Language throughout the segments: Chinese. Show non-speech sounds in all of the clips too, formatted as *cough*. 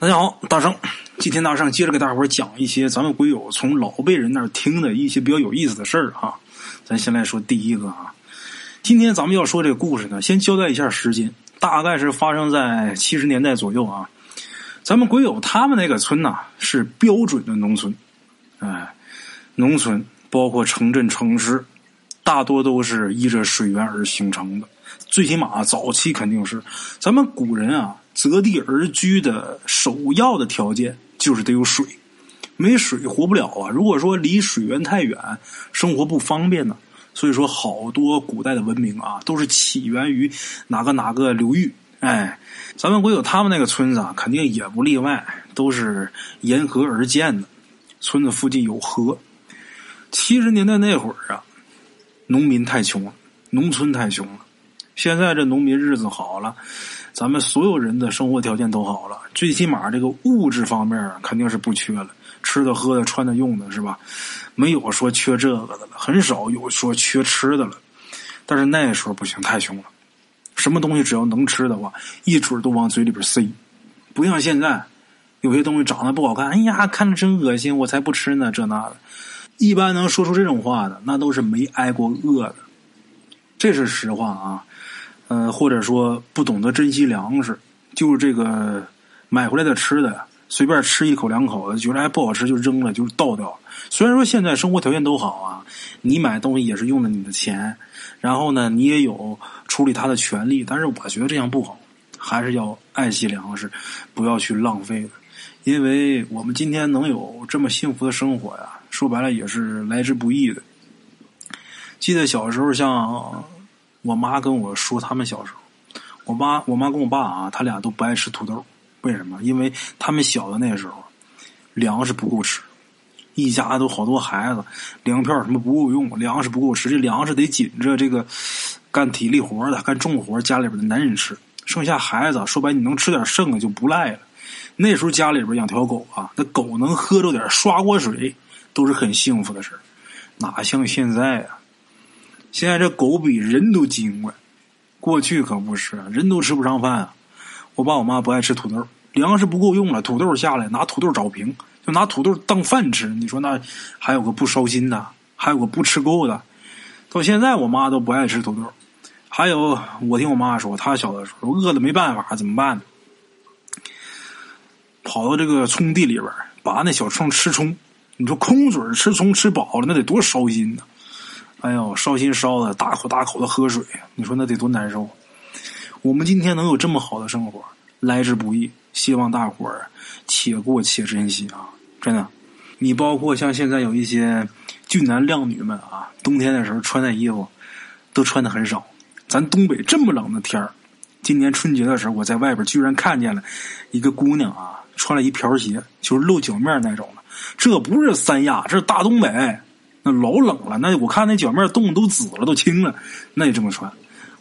大家好，大圣，今天大圣接着给大伙讲一些咱们鬼友从老辈人那儿听的一些比较有意思的事儿哈。咱先来说第一个啊，今天咱们要说这个故事呢，先交代一下时间，大概是发生在七十年代左右啊。咱们鬼友他们那个村呐，是标准的农村，哎，农村包括城镇城市，大多都是依着水源而形成的。最起码早期肯定是，咱们古人啊。择地而居的首要的条件就是得有水，没水活不了啊！如果说离水源太远，生活不方便呢。所以说，好多古代的文明啊，都是起源于哪个哪个流域。哎，咱们国有他们那个村子啊，肯定也不例外，都是沿河而建的。村子附近有河。七十年代那会儿啊，农民太穷了，农村太穷了。现在这农民日子好了。咱们所有人的生活条件都好了，最起码这个物质方面肯定是不缺了，吃的、喝的、穿的、用的，是吧？没有说缺这个的了，很少有说缺吃的了。但是那时候不行，太穷了，什么东西只要能吃的话，一准都往嘴里边塞。不像现在，有些东西长得不好看，哎呀，看着真恶心，我才不吃呢，这那的。一般能说出这种话的，那都是没挨过饿的，这是实话啊。嗯，或者说不懂得珍惜粮食，就是这个买回来的吃的，随便吃一口两口的，觉得还不好吃就扔了，就倒掉。虽然说现在生活条件都好啊，你买东西也是用的你的钱，然后呢，你也有处理它的权利，但是我觉得这样不好，还是要爱惜粮食，不要去浪费。因为我们今天能有这么幸福的生活呀，说白了也是来之不易的。记得小时候像。我妈跟我说，他们小时候，我妈我妈跟我爸啊，他俩都不爱吃土豆，为什么？因为他们小的那时候，粮食不够吃，一家都好多孩子，粮票什么不够用，粮食不够吃，这粮食得紧着这个干体力活的、干重活家里边的男人吃，剩下孩子说白，你能吃点剩的就不赖了。那时候家里边养条狗啊，那狗能喝着点刷锅水，都是很幸福的事哪像现在啊？现在这狗比人都精快，过去可不是，人都吃不上饭啊！我爸我妈不爱吃土豆，粮食不够用了，土豆下来拿土豆找平，就拿土豆当饭吃。你说那还有个不烧心的，还有个不吃够的。到现在我妈都不爱吃土豆。还有我听我妈说，她小的时候饿的没办法，怎么办呢？跑到这个葱地里边拔那小葱吃葱。你说空嘴吃葱吃饱了，那得多烧心呢！哎呦，烧心烧的，大口大口的喝水，你说那得多难受？我们今天能有这么好的生活，来之不易，希望大伙儿且过且珍惜啊！真的，你包括像现在有一些俊男靓女们啊，冬天的时候穿的衣服都穿的很少。咱东北这么冷的天儿，今年春节的时候，我在外边居然看见了一个姑娘啊，穿了一瓢鞋，就是露脚面那种的。这不是三亚，这是大东北。那老冷了，那我看那脚面冻都紫了，都青了，那也这么穿？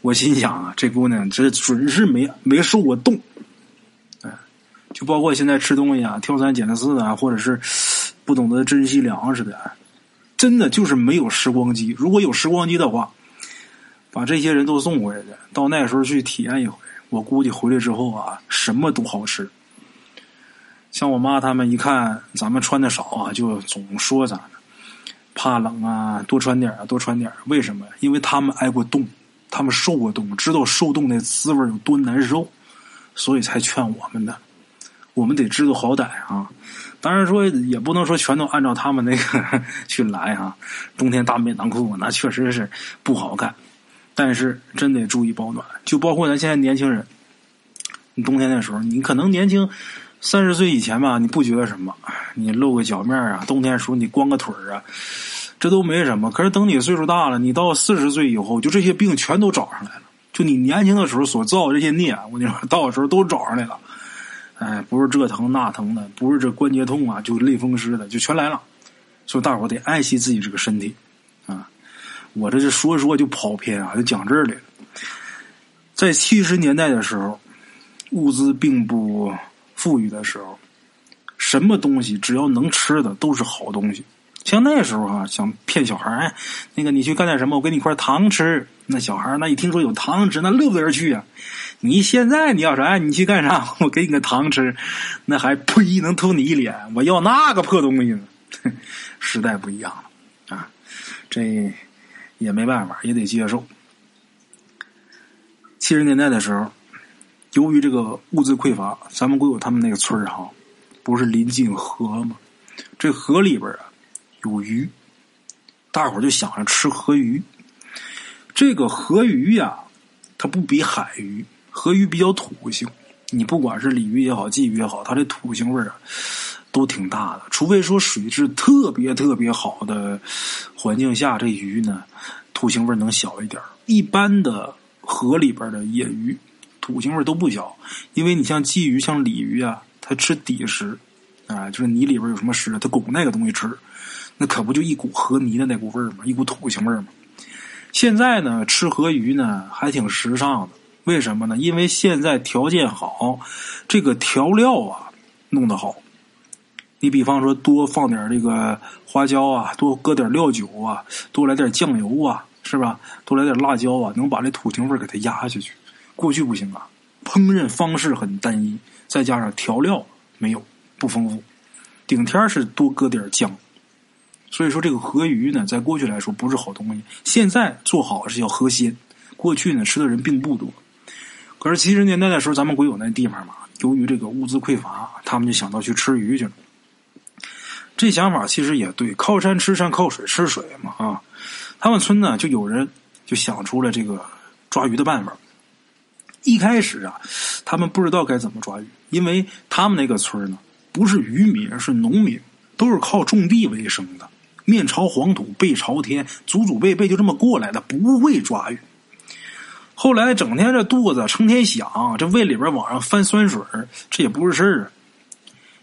我心想啊，这姑娘这准是没没受过冻，哎，就包括现在吃东西啊，挑三拣四啊，或者是不懂得珍惜粮食的，真的就是没有时光机。如果有时光机的话，把这些人都送回去，到那时候去体验一回，我估计回来之后啊，什么都好吃。像我妈他们一看咱们穿的少啊，就总说咱们。怕冷啊，多穿点啊，多穿点为什么？因为他们挨过冻，他们受过冻，知道受冻那滋味有多难受，所以才劝我们的。我们得知道好歹啊！当然说也不能说全都按照他们那个 *laughs* 去来啊。冬天大棉裆裤那确实是不好看，但是真得注意保暖。就包括咱现在年轻人，你冬天的时候，你可能年轻三十岁以前吧，你不觉得什么？你露个脚面啊，冬天时候你光个腿啊。这都没什么，可是等你岁数大了，你到四十岁以后，就这些病全都找上来了。就你年轻的时候所造的这些孽，我跟你说，到时候都找上来了。哎，不是这疼那疼的，不是这关节痛啊，就类风湿的，就全来了。所以大伙得爱惜自己这个身体啊！我这是说说就跑偏啊，就讲这儿来了。在七十年代的时候，物资并不富裕的时候，什么东西只要能吃的都是好东西。像那时候啊，想骗小孩儿，那个你去干点什么，我给你块糖吃。那小孩那一听说有糖吃，那乐不得去啊。你现在你要说，哎，你去干啥？*laughs* 我给你个糖吃，那还呸，能吐你一脸。我要那个破东西呢。*laughs* 时代不一样了啊，这也没办法，也得接受。七十年代的时候，由于这个物资匮乏，咱们国有他们那个村儿哈，不是临近河吗？这河里边啊有鱼，大伙儿就想着吃河鱼。这个河鱼呀，它不比海鱼，河鱼比较土性。你不管是鲤鱼也好，鲫鱼也好，它这土腥味儿啊都挺大的。除非说水质特别特别好的环境下，这鱼呢土腥味儿能小一点一般的河里边的野鱼土腥味都不小，因为你像鲫鱼、像鲤鱼啊，它吃底食，啊，就是泥里边有什么食，它拱那个东西吃，那可不就一股河泥的那股味儿吗？一股土腥味儿吗？现在呢，吃河鱼呢还挺时尚的。为什么呢？因为现在条件好，这个调料啊弄得好。你比方说，多放点这个花椒啊，多搁点料酒啊，多来点酱油啊，是吧？多来点辣椒啊，能把这土腥味给它压下去。过去不行啊，烹饪方式很单一，再加上调料没有不丰富，顶天是多搁点姜。所以说，这个河鱼呢，在过去来说不是好东西。现在做好是叫河鲜，过去呢吃的人并不多。可是七十年代的时候，咱们国有那地方嘛，由于这个物资匮乏，他们就想到去吃鱼去了。这想法其实也对，靠山吃山，靠水吃水嘛啊。他们村呢，就有人就想出了这个抓鱼的办法。一开始啊，他们不知道该怎么抓鱼，因为他们那个村呢，不是渔民，是农民，都是靠种地为生的，面朝黄土背朝天，祖祖辈辈就这么过来的，不会抓鱼。后来整天这肚子成天想，这胃里边往上翻酸水这也不是事儿啊。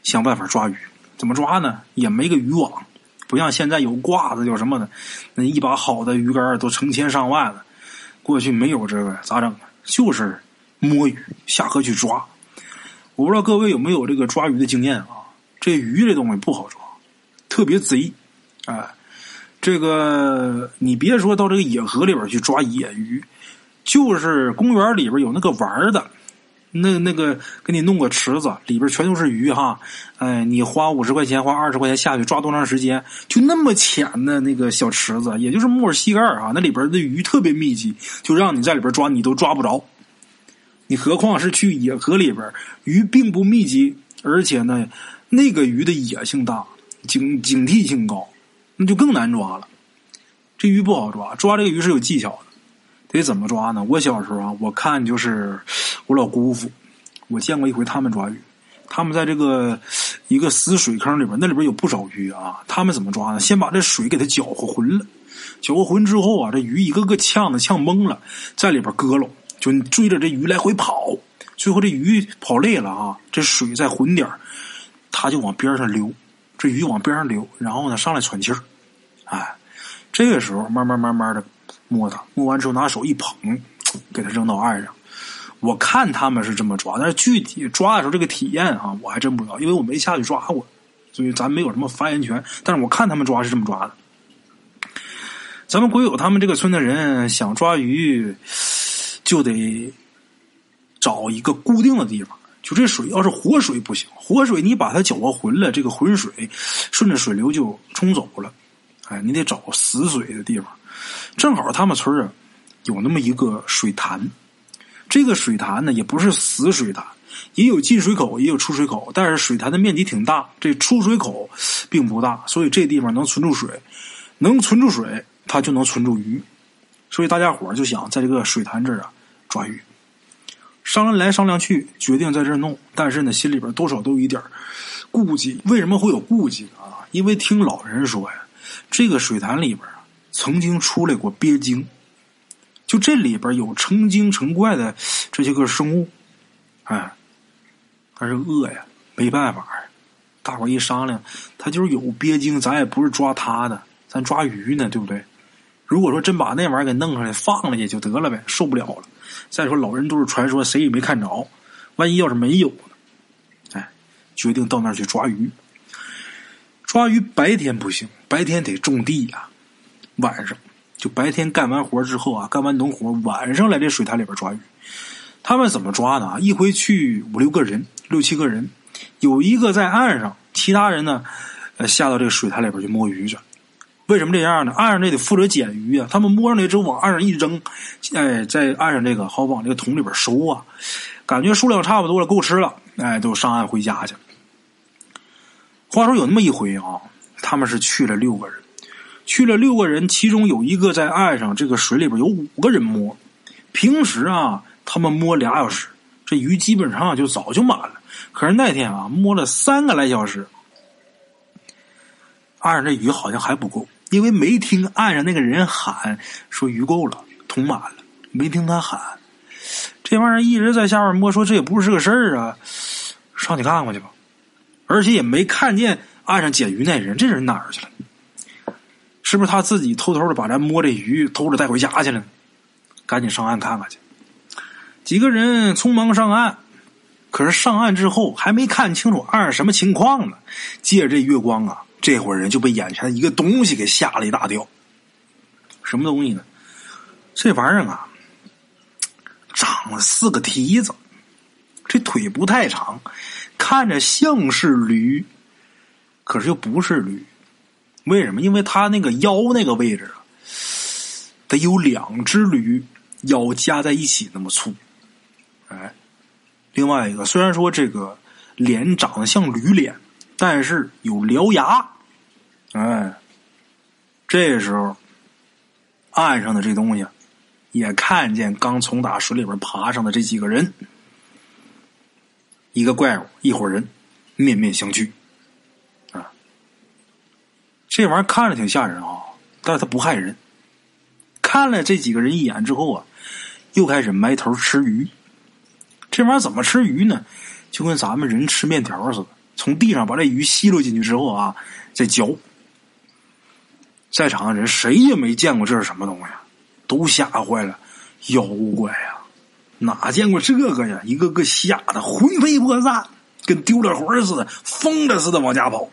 想办法抓鱼，怎么抓呢？也没个渔网，不像现在有挂子有什么的，那一把好的鱼竿都成千上万了。过去没有这个，咋整啊？就是摸鱼下河去抓。我不知道各位有没有这个抓鱼的经验啊？这鱼这东西不好抓，特别贼。哎，这个你别说到这个野河里边去抓野鱼。就是公园里边有那个玩的，那那个给你弄个池子，里边全都是鱼哈。哎，你花五十块钱，花二十块钱下去抓多长时间？就那么浅的那个小池子，也就是木膝盖啊，那里边的鱼特别密集，就让你在里边抓，你都抓不着。你何况是去野河里边，鱼并不密集，而且呢，那个鱼的野性大，警警惕性高，那就更难抓了。这鱼不好抓，抓这个鱼是有技巧的。得怎么抓呢？我小时候啊，我看就是我老姑父，我见过一回他们抓鱼。他们在这个一个死水坑里边，那里边有不少鱼啊。他们怎么抓呢？先把这水给它搅和浑了，搅和浑之后啊，这鱼一个个呛的呛懵了，在里边搁了，就追着这鱼来回跑。最后这鱼跑累了啊，这水再浑点他就往边上溜。这鱼往边上溜，然后呢上来喘气儿。哎，这个时候慢慢慢慢的。摸它，摸完之后拿手一捧，给它扔到岸上。我看他们是这么抓，但是具体抓的时候这个体验啊，我还真不知道，因为我没下去抓过，所以咱没有什么发言权。但是我看他们抓是这么抓的。咱们鬼友他们这个村的人想抓鱼，就得找一个固定的地方。就这水要是活水不行，活水你把它搅和浑了，这个浑水顺着水流就冲走了。哎，你得找死水的地方。正好他们村啊，有那么一个水潭，这个水潭呢也不是死水潭，也有进水口，也有出水口，但是水潭的面积挺大，这出水口并不大，所以这地方能存住水，能存住水，它就能存住鱼，所以大家伙就想在这个水潭这儿啊抓鱼，商量来商量去，决定在这弄，但是呢心里边多少都有一点顾忌。为什么会有顾忌啊？因为听老人说呀，这个水潭里边。曾经出来过鳖精，就这里边有成精成怪的这些个生物，哎，但是饿呀，没办法呀。大伙一商量，他就是有鳖精，咱也不是抓他的，咱抓鱼呢，对不对？如果说真把那玩意儿给弄出来放了也就得了呗，受不了了。再说老人都是传说，谁也没看着，万一要是没有呢？哎，决定到那儿去抓鱼。抓鱼白天不行，白天得种地呀。晚上就白天干完活之后啊，干完农活，晚上来这水潭里边抓鱼。他们怎么抓的啊？一回去五六个人，六七个人，有一个在岸上，其他人呢，呃，下到这个水潭里边去摸鱼去。为什么这样呢？岸上这得负责捡鱼啊，他们摸上来之后往岸上一扔，哎，在岸上这个好往这个桶里边收啊。感觉数量差不多了，够吃了，哎，都上岸回家去。话说有那么一回啊，他们是去了六个人，去了六个人，其中有一个在岸上，这个水里边有五个人摸。平时啊，他们摸俩小时，这鱼基本上就早就满了。可是那天啊，摸了三个来小时，岸上这鱼好像还不够。因为没听岸上那个人喊说鱼够了，桶满了，没听他喊，这玩意儿一直在下面摸，说这也不是个事儿啊，上去看看去吧。而且也没看见岸上捡鱼那人，这人哪儿去了？是不是他自己偷偷的把咱摸这鱼偷着带回家去了？赶紧上岸看看去。几个人匆忙上岸，可是上岸之后还没看清楚岸上什么情况呢，借着这月光啊。这伙人就被眼前一个东西给吓了一大跳。什么东西呢？这玩意儿啊，长了四个蹄子，这腿不太长，看着像是驴，可是又不是驴。为什么？因为它那个腰那个位置啊，得有两只驴腰加在一起那么粗。哎，另外一个，虽然说这个脸长得像驴脸，但是有獠牙。哎，这时候，岸上的这东西也看见刚从打水里边爬上的这几个人，一个怪物，一伙人，面面相觑。啊，这玩意儿看着挺吓人啊，但是他不害人。看了这几个人一眼之后啊，又开始埋头吃鱼。这玩意儿怎么吃鱼呢？就跟咱们人吃面条似的，从地上把这鱼吸溜进去之后啊，再嚼。在场的人谁也没见过这是什么东西，都吓坏了。妖怪呀，哪见过这个呀？一个个吓得魂飞魄散，跟丢了魂似的，疯了似的往家跑。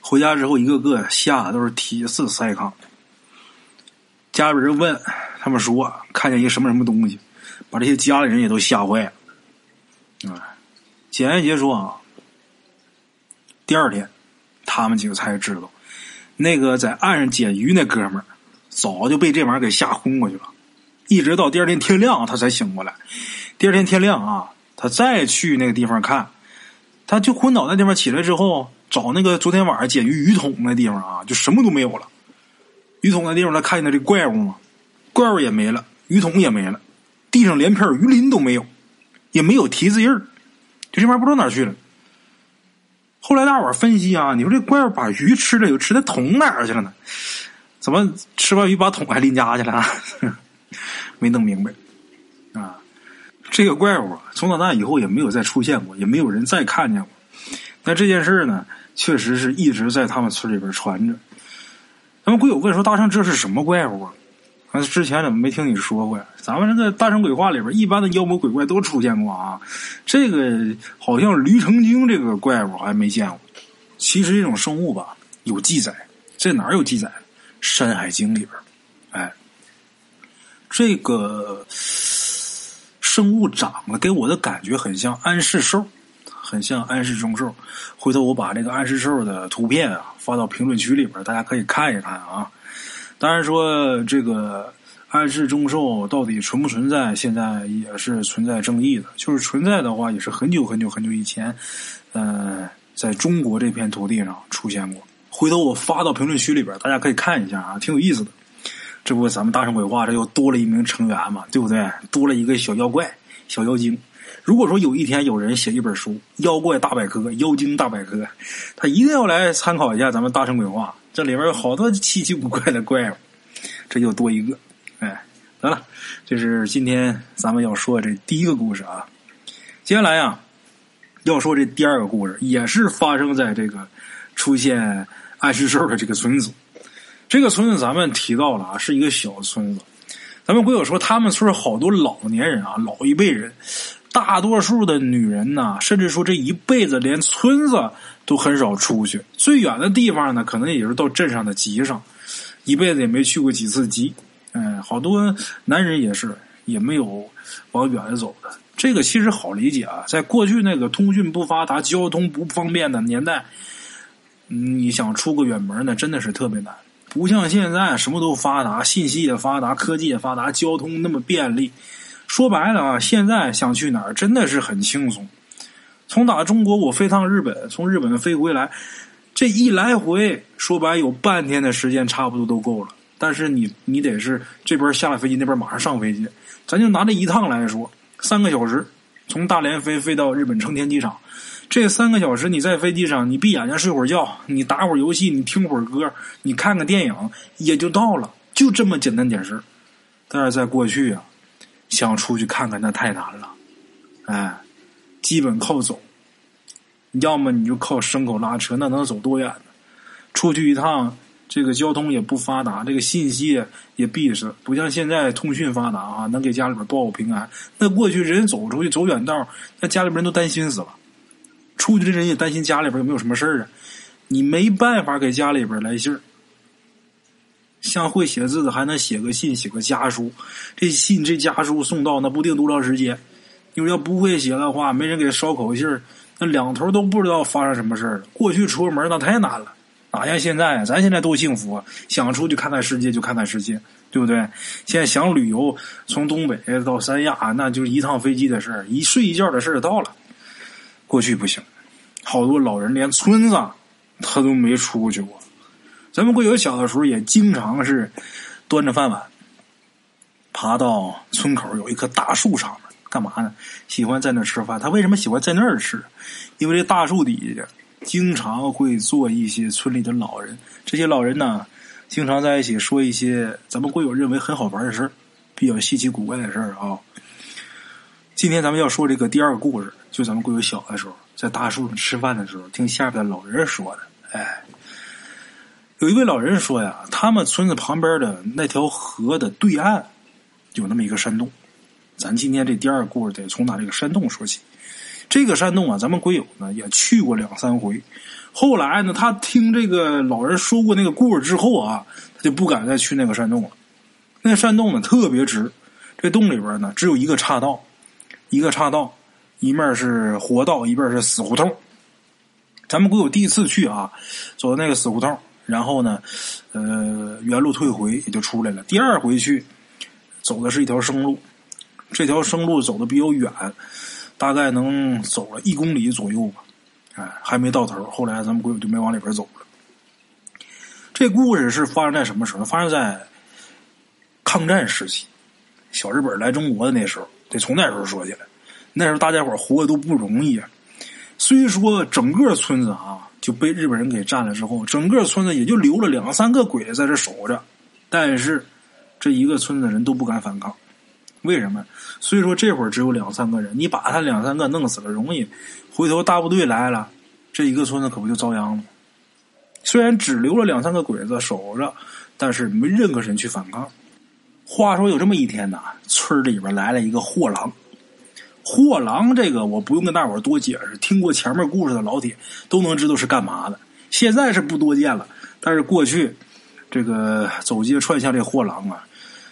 回家之后，一个个吓得都是体似筛糠。家里人问他们说，看见一个什么什么东西，把这些家里人也都吓坏了。啊，简爱杰说啊，第二天，他们几个才知道。那个在岸上捡鱼那哥们儿，早就被这玩意儿给吓昏过去了，一直到第二天天亮他才醒过来。第二天天亮啊，他再去那个地方看，他就昏倒那地方起来之后，找那个昨天晚上捡鱼鱼桶那地方啊，就什么都没有了。鱼桶那地方他看见那这怪物吗？怪物也没了，鱼桶也没了，地上连片鱼鳞都没有，也没有蹄子印儿，就这玩意不知道哪去了。后来大伙儿分析啊，你说这怪物把鱼吃了，又吃的桶哪儿去了呢？怎么吃完鱼把桶还拎家去了？*laughs* 没弄明白啊！这个怪物啊从到那以后也没有再出现过，也没有人再看见过。那这件事呢，确实是一直在他们村里边传着。他们鬼友问说：“大圣，这是什么怪物啊？”之前怎么没听你说过呀？咱们这个大圣鬼话里边，一般的妖魔鬼怪都出现过啊。这个好像驴成精这个怪物还没见过。其实这种生物吧，有记载，这哪有记载？《山海经》里边。哎，这个生物长得给我的感觉很像安氏兽，很像安氏中兽。回头我把这个安氏兽的图片啊发到评论区里边，大家可以看一看啊。当然说这个安氏中兽到底存不存在，现在也是存在争议的。就是存在的话，也是很久很久很久以前，呃，在中国这片土地上出现过。回头我发到评论区里边，大家可以看一下啊，挺有意思的。这不，咱们大圣鬼话这又多了一名成员嘛，对不对？多了一个小妖怪、小妖精。如果说有一天有人写一本书《妖怪大百科》《妖精大百科》，他一定要来参考一下咱们大圣鬼话。这里边有好多奇奇怪怪的怪物，这又多一个。哎，得了，这是今天咱们要说这第一个故事啊。接下来啊，要说这第二个故事，也是发生在这个出现暗尸兽的这个村子。这个村子咱们提到了啊，是一个小村子。咱们鬼友说，他们村好多老年人啊，老一辈人大多数的女人呢，甚至说这一辈子连村子都很少出去，最远的地方呢，可能也是到镇上的集上，一辈子也没去过几次集。嗯，好多男人也是，也没有往远了走的。这个其实好理解啊，在过去那个通讯不发达、交通不方便的年代，你想出个远门呢，真的是特别难。不像现在什么都发达，信息也发达，科技也发达，交通那么便利。说白了啊，现在想去哪儿真的是很轻松。从打中国我飞趟日本，从日本飞回来，这一来回说白有半天的时间差不多都够了。但是你你得是这边下了飞机，那边马上上飞机。咱就拿这一趟来说，三个小时从大连飞飞到日本成田机场。这三个小时，你在飞机上，你闭眼睛睡会儿觉，你打会儿游戏，你听会儿歌，你看个电影，也就到了，就这么简单点事儿但是在过去啊，想出去看看那太难了，哎，基本靠走，要么你就靠牲口拉车，那能走多远呢？出去一趟，这个交通也不发达，这个信息也闭塞，不像现在通讯发达啊，能给家里边报个平安。那过去人走出去走远道，那家里边人都担心死了。出去的人也担心家里边有没有什么事儿啊，你没办法给家里边来信儿。像会写字的还能写个信，写个家书。这信这家书送到那不定多长时间。因为要不会写的话，没人给捎口信，那两头都不知道发生什么事了。过去出门那太难了，哪像现在？咱现在多幸福啊！想出去看看世界就看看世界，对不对？现在想旅游，从东北到三亚，那就是一趟飞机的事儿，一睡一觉的事儿到了。过去不行，好多老人连村子他都没出去过。咱们贵友小的时候也经常是端着饭碗，爬到村口有一棵大树上，干嘛呢？喜欢在那吃饭。他为什么喜欢在那儿吃？因为这大树底下经常会坐一些村里的老人，这些老人呢，经常在一起说一些咱们贵友认为很好玩的事儿，比较稀奇古怪的事儿啊。今天咱们要说这个第二个故事，就咱们贵友小的时候，在大树上吃饭的时候，听下边的老人说的。哎，有一位老人说呀，他们村子旁边的那条河的对岸，有那么一个山洞。咱今天这第二个故事得从哪这个山洞说起。这个山洞啊，咱们鬼友呢也去过两三回。后来呢，他听这个老人说过那个故事之后啊，他就不敢再去那个山洞了。那山洞呢特别直，这洞里边呢只有一个岔道。一个岔道，一面是活道，一面是死胡同。咱们鬼友第一次去啊，走的那个死胡同，然后呢，呃，原路退回也就出来了。第二回去，走的是一条生路，这条生路走的比较远，大概能走了一公里左右吧，哎，还没到头。后来咱们鬼友就没往里边走了。这故事是发生在什么时候？发生在抗战时期，小日本来中国的那时候。得从那时候说起来，那时候大家伙活的都不容易啊。虽说整个村子啊就被日本人给占了之后，整个村子也就留了两三个鬼子在这守着，但是这一个村子的人都不敢反抗。为什么？所以说这会儿只有两三个人，你把他两三个弄死了容易，回头大部队来了，这一个村子可不就遭殃了？虽然只留了两三个鬼子守着，但是没任何人去反抗。话说有这么一天呐，村里边来了一个货郎。货郎这个我不用跟大伙多解释，听过前面故事的老铁都能知道是干嘛的。现在是不多见了，但是过去这个走街串巷这货郎啊，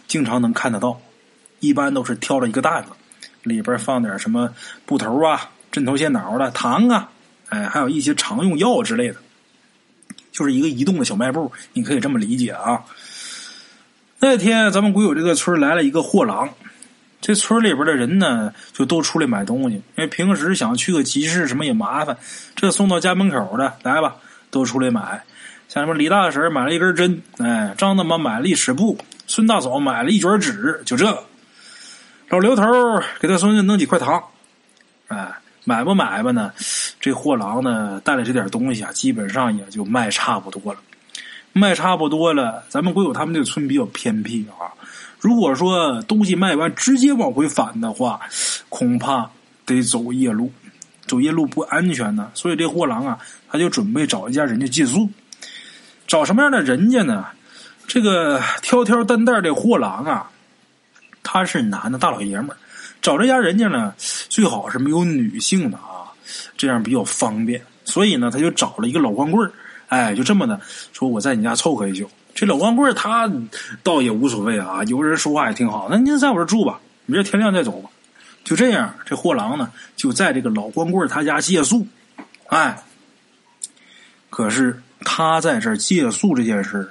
经常能看得到。一般都是挑了一个担子，里边放点什么布头啊、针头线脑的糖啊，哎，还有一些常用药之类的，就是一个移动的小卖部，你可以这么理解啊。那天咱们古有这个村来了一个货郎，这村里边的人呢就都出来买东西，因为平时想去个集市什么也麻烦，这送到家门口的来吧，都出来买。像什么李大婶买了一根针，哎，张大妈买了一尺布，孙大嫂买了一卷纸，就这个。老刘头给他孙子弄几块糖，哎，买不买吧呢？这货郎呢带了这点东西啊，基本上也就卖差不多了。卖差不多了，咱们国有他们这个村比较偏僻啊。如果说东西卖完直接往回返的话，恐怕得走夜路，走夜路不安全呢。所以这货郎啊，他就准备找一家人家借宿。找什么样的人家呢？这个挑挑担担的货郎啊，他是男的大老爷们儿，找这家人家呢，最好是没有女性的啊，这样比较方便。所以呢，他就找了一个老光棍哎，就这么的说，我在你家凑合一宿。这老光棍他倒也无所谓啊，有人说话也挺好。那您在我这住吧，明儿天亮再走吧。就这样，这货郎呢就在这个老光棍他家借宿。哎，可是他在这借宿这件事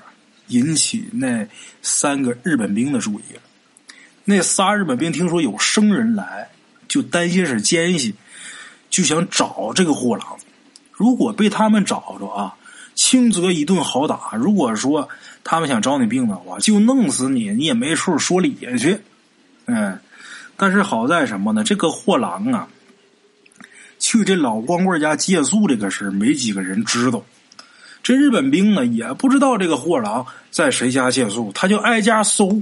引起那三个日本兵的注意了。那仨日本兵听说有生人来，就担心是奸细，就想找这个货郎。如果被他们找着啊，轻则一顿好打；如果说他们想找你病的话，就弄死你，你也没处说理去。嗯，但是好在什么呢？这个货郎啊，去这老光棍家借宿这个事没几个人知道。这日本兵呢，也不知道这个货郎在谁家借宿，他就挨家搜。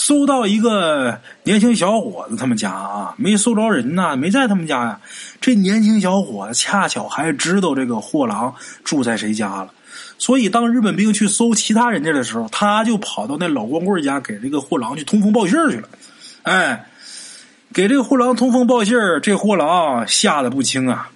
搜到一个年轻小伙子，他们家啊没搜着人呐，没在他们家呀。这年轻小伙子恰巧还知道这个货郎住在谁家了，所以当日本兵去搜其他人家的时候，他就跑到那老光棍家给这个货郎去通风报信去了。哎，给这个货郎通风报信这货郎吓得不轻啊。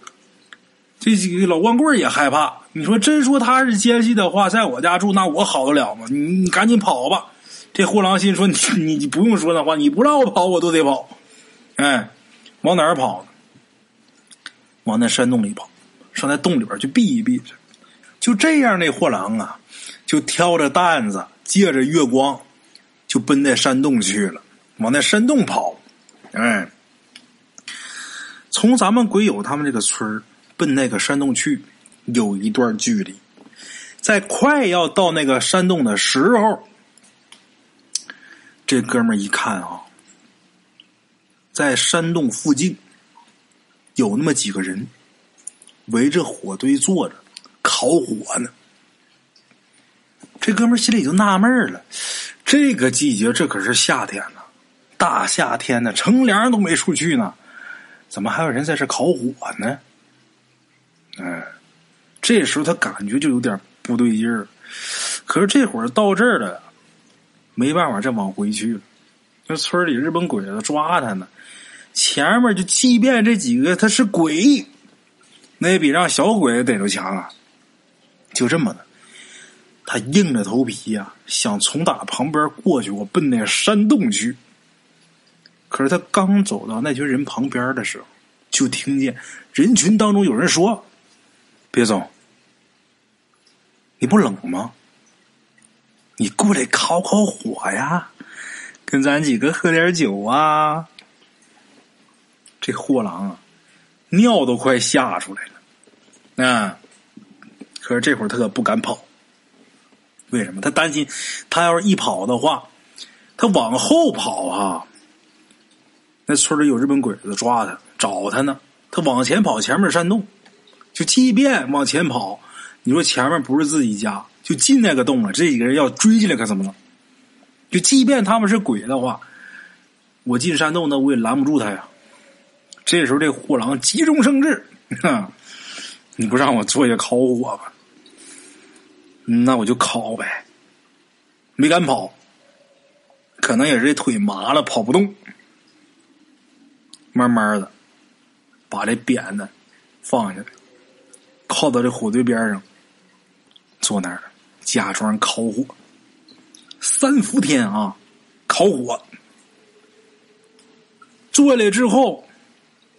这几个老光棍也害怕。你说真说他是奸细的话，在我家住，那我好得了吗？你你赶紧跑吧。这货郎心说：“你 *laughs* 你不用说那话，你不让我跑，我都得跑。哎，往哪儿跑？往那山洞里跑，上那洞里边去避一避去。就这样，那货郎啊，就挑着担子，借着月光，就奔那山洞去了。往那山洞跑。哎，从咱们鬼友他们这个村奔那个山洞去，有一段距离。在快要到那个山洞的时候。”这哥们儿一看啊，在山洞附近有那么几个人围着火堆坐着烤火呢。这哥们儿心里就纳闷了：这个季节，这可是夏天呢，大夏天的，乘凉都没处去呢，怎么还有人在这烤火呢？嗯，这时候他感觉就有点不对劲儿。可是这会儿到这儿了。没办法，再往回去了。那村里日本鬼子抓他呢，前面就即便这几个他是鬼，那也比让小鬼逮着强啊。就这么的，他硬着头皮呀，想从打旁边过去，我奔那山洞去。可是他刚走到那群人旁边的时候，就听见人群当中有人说：“别走，你不冷吗？”你过来烤烤火呀，跟咱几个喝点酒啊！这货郎啊，尿都快吓出来了啊！可是这会儿他可不敢跑，为什么？他担心，他要是一跑的话，他往后跑啊，那村里有日本鬼子抓他，找他呢。他往前跑，前面山洞，就即便往前跑，你说前面不是自己家。就进那个洞了，这几个人要追进来可怎么了？就即便他们是鬼的话，我进山洞那我也拦不住他呀。这时候这货郎急中生智，*laughs* 你不让我坐下烤火吧？那我就烤呗。没敢跑，可能也是腿麻了，跑不动。慢慢的把这扁担放下来，靠到这火堆边上，坐那儿。假装烤火，三伏天啊，烤火。坐下来之后，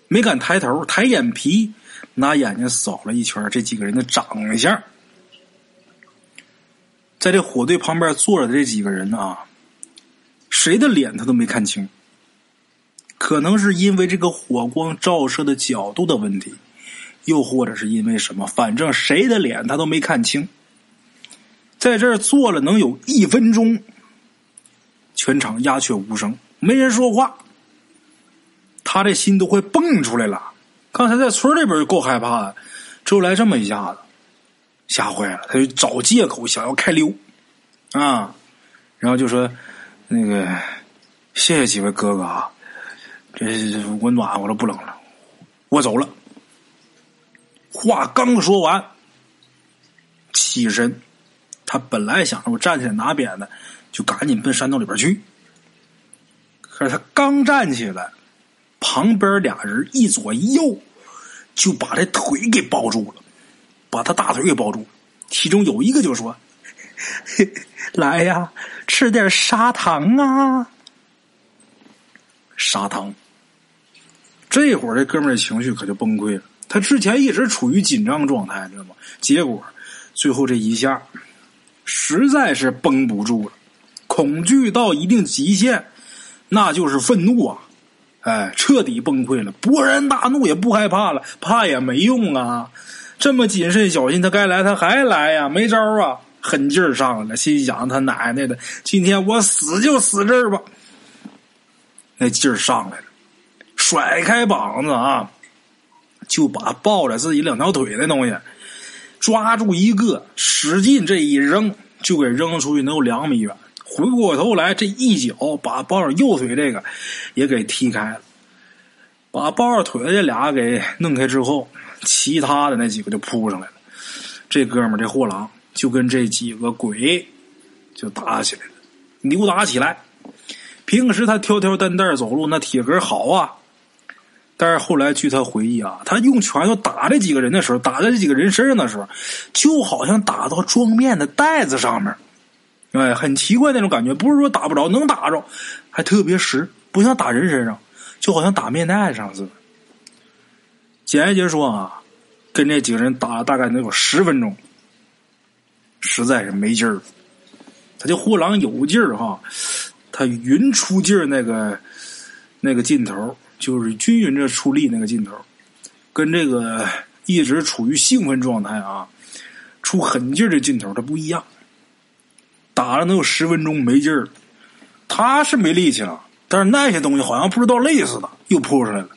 没敢抬头，抬眼皮，拿眼睛扫了一圈这几个人的长相。在这火堆旁边坐着的这几个人啊，谁的脸他都没看清。可能是因为这个火光照射的角度的问题，又或者是因为什么，反正谁的脸他都没看清。在这儿坐了能有一分钟，全场鸦雀无声，没人说话。他这心都快蹦出来了。刚才在村里边就够害怕的，之后来这么一下子，吓坏了。他就找借口想要开溜啊，然后就说：“那个，谢谢几位哥哥啊，这我暖和了，不冷了，我走了。”话刚说完，起身。他本来想着我站起来拿扁子，就赶紧奔山洞里边去。可是他刚站起来，旁边俩人一左一右就把这腿给抱住了，把他大腿给抱住。其中有一个就说：“ *laughs* 来呀，吃点砂糖啊！”砂糖。这会儿这哥们儿情绪可就崩溃了。他之前一直处于紧张状态，知道吗？结果最后这一下，实在是绷不住了，恐惧到一定极限，那就是愤怒啊！哎，彻底崩溃了，勃然大怒，也不害怕了，怕也没用啊！这么谨慎小心，他该来他还来呀，没招啊！狠劲儿上来了，心想他奶奶的，今天我死就死这儿吧！那劲儿上来了。甩开膀子啊，就把抱着自己两条腿的东西抓住一个，使劲这一扔，就给扔出去能有两米远。回过头来，这一脚把抱着右腿这个也给踢开了。把抱着腿这俩给弄开之后，其他的那几个就扑上来了。这哥们儿这货郎就跟这几个鬼就打起来了，扭打起来。平时他挑挑担担走路，那体格好啊。但是后来，据他回忆啊，他用拳头打这几个人的时候，打在这几个人身上的时候，就好像打到装面的袋子上面，哎，很奇怪那种感觉。不是说打不着，能打着，还特别实，不像打人身上，就好像打面袋上似的。简爱杰说啊，跟这几个人打了大概能有十分钟，实在是没劲儿。他就货郎有劲儿哈，他匀出劲儿那个那个劲头。就是均匀着出力那个劲头，跟这个一直处于兴奋状态啊，出狠劲的劲头它不一样。打了能有十分钟没劲儿，他是没力气了，但是那些东西好像不知道累似的又扑出来了。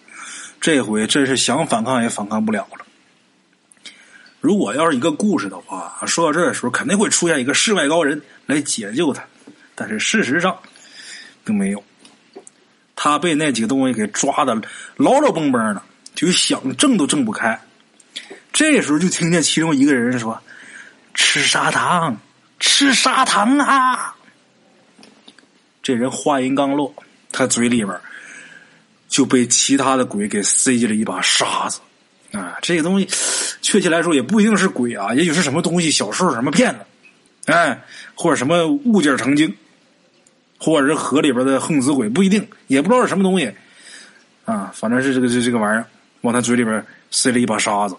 这回真是想反抗也反抗不了了。如果要是一个故事的话，说到这的时候肯定会出现一个世外高人来解救他，但是事实上并没有。他被那几个东西给抓的牢牢绷绷的，就想挣都挣不开。这时候就听见其中一个人说：“吃砂糖，吃砂糖啊！”这人话音刚落，他嘴里边就被其他的鬼给塞进了一把沙子。啊，这个东西，确切来说也不一定是鬼啊，也许是什么东西，小时候什么骗子，哎，或者什么物件成精。或者是河里边的横死鬼不一定，也不知道是什么东西，啊，反正是这个这这个玩意儿，往他嘴里边塞了一把沙子。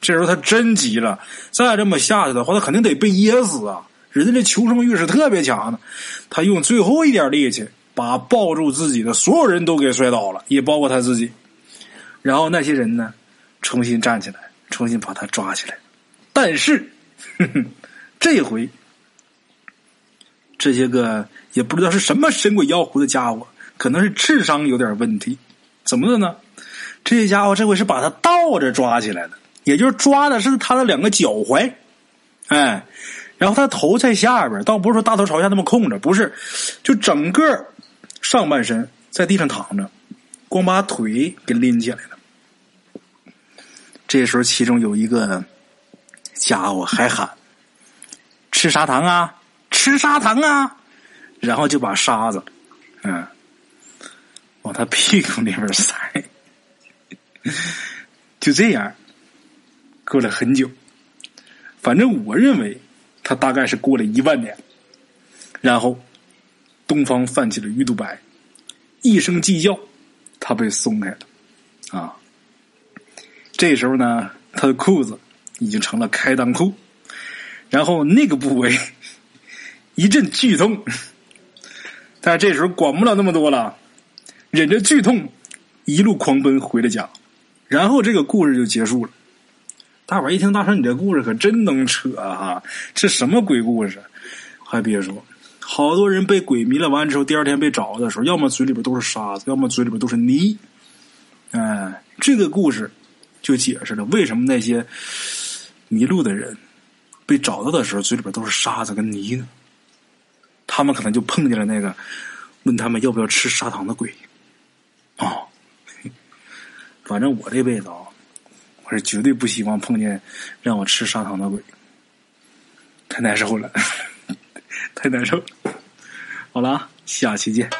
这时候他真急了，再这么下去的话，他肯定得被噎死啊！人家这求生欲是特别强的，他用最后一点力气把抱住自己的所有人都给摔倒了，也包括他自己。然后那些人呢，重新站起来，重新把他抓起来。但是，哼 *laughs* 哼这回。这些个也不知道是什么神鬼妖狐的家伙，可能是智商有点问题。怎么的呢？这些家伙这回是把他倒着抓起来了，也就是抓的是他的两个脚踝，哎，然后他头在下边，倒不是说大头朝下那么空着，不是，就整个上半身在地上躺着，光把腿给拎起来了。这时候，其中有一个家伙还喊：“吃砂糖啊！”吃砂糖啊，然后就把沙子，嗯，往他屁股里边塞，*laughs* 就这样过了很久。反正我认为他大概是过了一万年，然后东方泛起了鱼肚白，一声鸡叫，他被松开了啊。这时候呢，他的裤子已经成了开裆裤，然后那个部位。一阵剧痛，*laughs* 但这时候管不了那么多了，忍着剧痛，一路狂奔回了家，然后这个故事就结束了。大伙一听大成，你这故事可真能扯啊！这什么鬼故事？还别说，好多人被鬼迷了，完之后第二天被找的时候，要么嘴里边都是沙子，要么嘴里边都是泥。哎，这个故事就解释了为什么那些迷路的人被找到的时候，嘴里边都是沙子跟泥呢？他们可能就碰见了那个问他们要不要吃砂糖的鬼，哦，*laughs* 反正我这辈子啊，我是绝对不希望碰见让我吃砂糖的鬼，太难受了，*laughs* 太难受。好了，下期见。